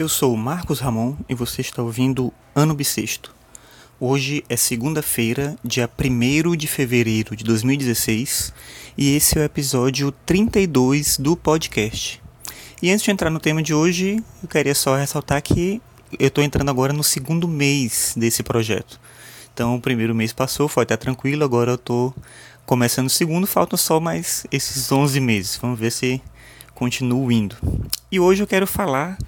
Eu sou Marcos Ramon e você está ouvindo Ano Bissexto. Hoje é segunda-feira, dia 1 de fevereiro de 2016, e esse é o episódio 32 do podcast. E antes de entrar no tema de hoje, eu queria só ressaltar que eu estou entrando agora no segundo mês desse projeto. Então, o primeiro mês passou, foi até tranquilo, agora eu estou começando o segundo, faltam só mais esses 11 meses. Vamos ver se continuo indo. E hoje eu quero falar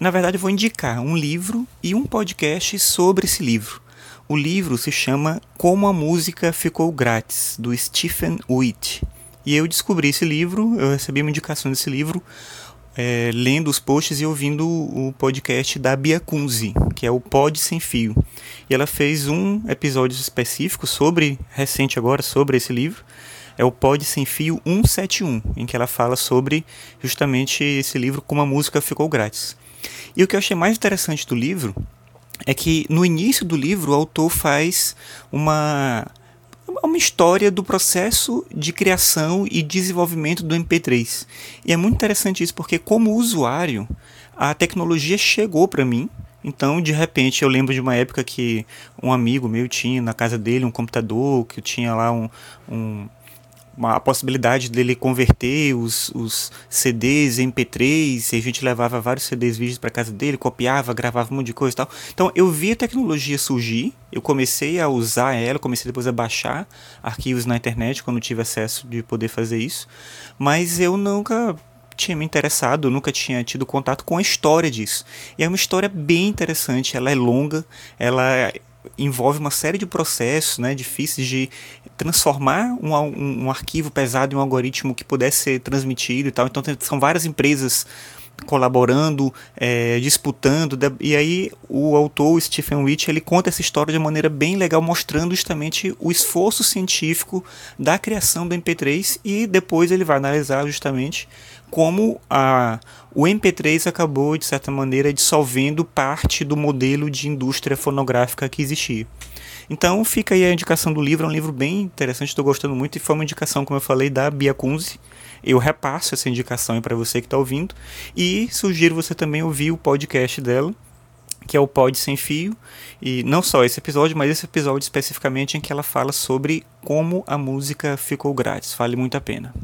na verdade, eu vou indicar um livro e um podcast sobre esse livro. O livro se chama Como a Música Ficou Grátis, do Stephen Witt. E eu descobri esse livro, eu recebi uma indicação desse livro é, lendo os posts e ouvindo o podcast da Bia Kunze, que é o Pod Sem Fio. E ela fez um episódio específico sobre, recente agora, sobre esse livro. É o Pod Sem Fio 171, em que ela fala sobre justamente esse livro, como a música ficou grátis. E o que eu achei mais interessante do livro é que no início do livro o autor faz uma uma história do processo de criação e desenvolvimento do MP3. E é muito interessante isso porque como usuário, a tecnologia chegou para mim. Então, de repente, eu lembro de uma época que um amigo meu tinha na casa dele um computador que tinha lá um, um uma, a possibilidade dele converter os, os CDs em MP3, e a gente levava vários CDs vídeos para casa dele, copiava, gravava um monte de coisa e tal. Então eu vi a tecnologia surgir, eu comecei a usar ela, comecei depois a baixar arquivos na internet quando tive acesso de poder fazer isso, mas eu nunca tinha me interessado, nunca tinha tido contato com a história disso. E é uma história bem interessante, ela é longa, ela envolve uma série de processos né, difíceis de transformar um, um, um, arquivo pesado em um algoritmo que pudesse ser transmitido e tal. Então tem, são várias empresas colaborando, é, disputando, e aí o autor Stephen Witch ele conta essa história de maneira bem legal, mostrando justamente o esforço científico da criação do MP3 e depois ele vai analisar justamente como a, o MP3 acabou, de certa maneira, dissolvendo parte do modelo de indústria fonográfica que existia. Então fica aí a indicação do livro, é um livro bem interessante, estou gostando muito, e foi uma indicação, como eu falei, da Bia Kunze. Eu repasso essa indicação para você que está ouvindo, e sugiro você também ouvir o podcast dela, que é o Pod Sem Fio, e não só esse episódio, mas esse episódio especificamente em que ela fala sobre como a música ficou grátis, vale muito a pena.